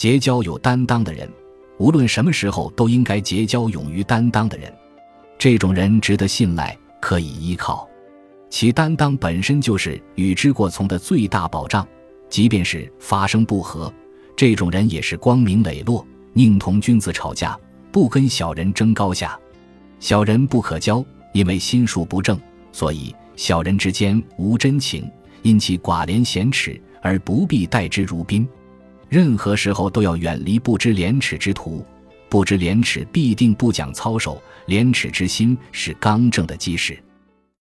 结交有担当的人，无论什么时候都应该结交勇于担当的人。这种人值得信赖，可以依靠，其担当本身就是与之过从的最大保障。即便是发生不和，这种人也是光明磊落，宁同君子吵架，不跟小人争高下。小人不可交，因为心术不正，所以小人之间无真情，因其寡廉鲜耻而不必待之如宾。任何时候都要远离不知廉耻之徒，不知廉耻必定不讲操守，廉耻之心是刚正的基石。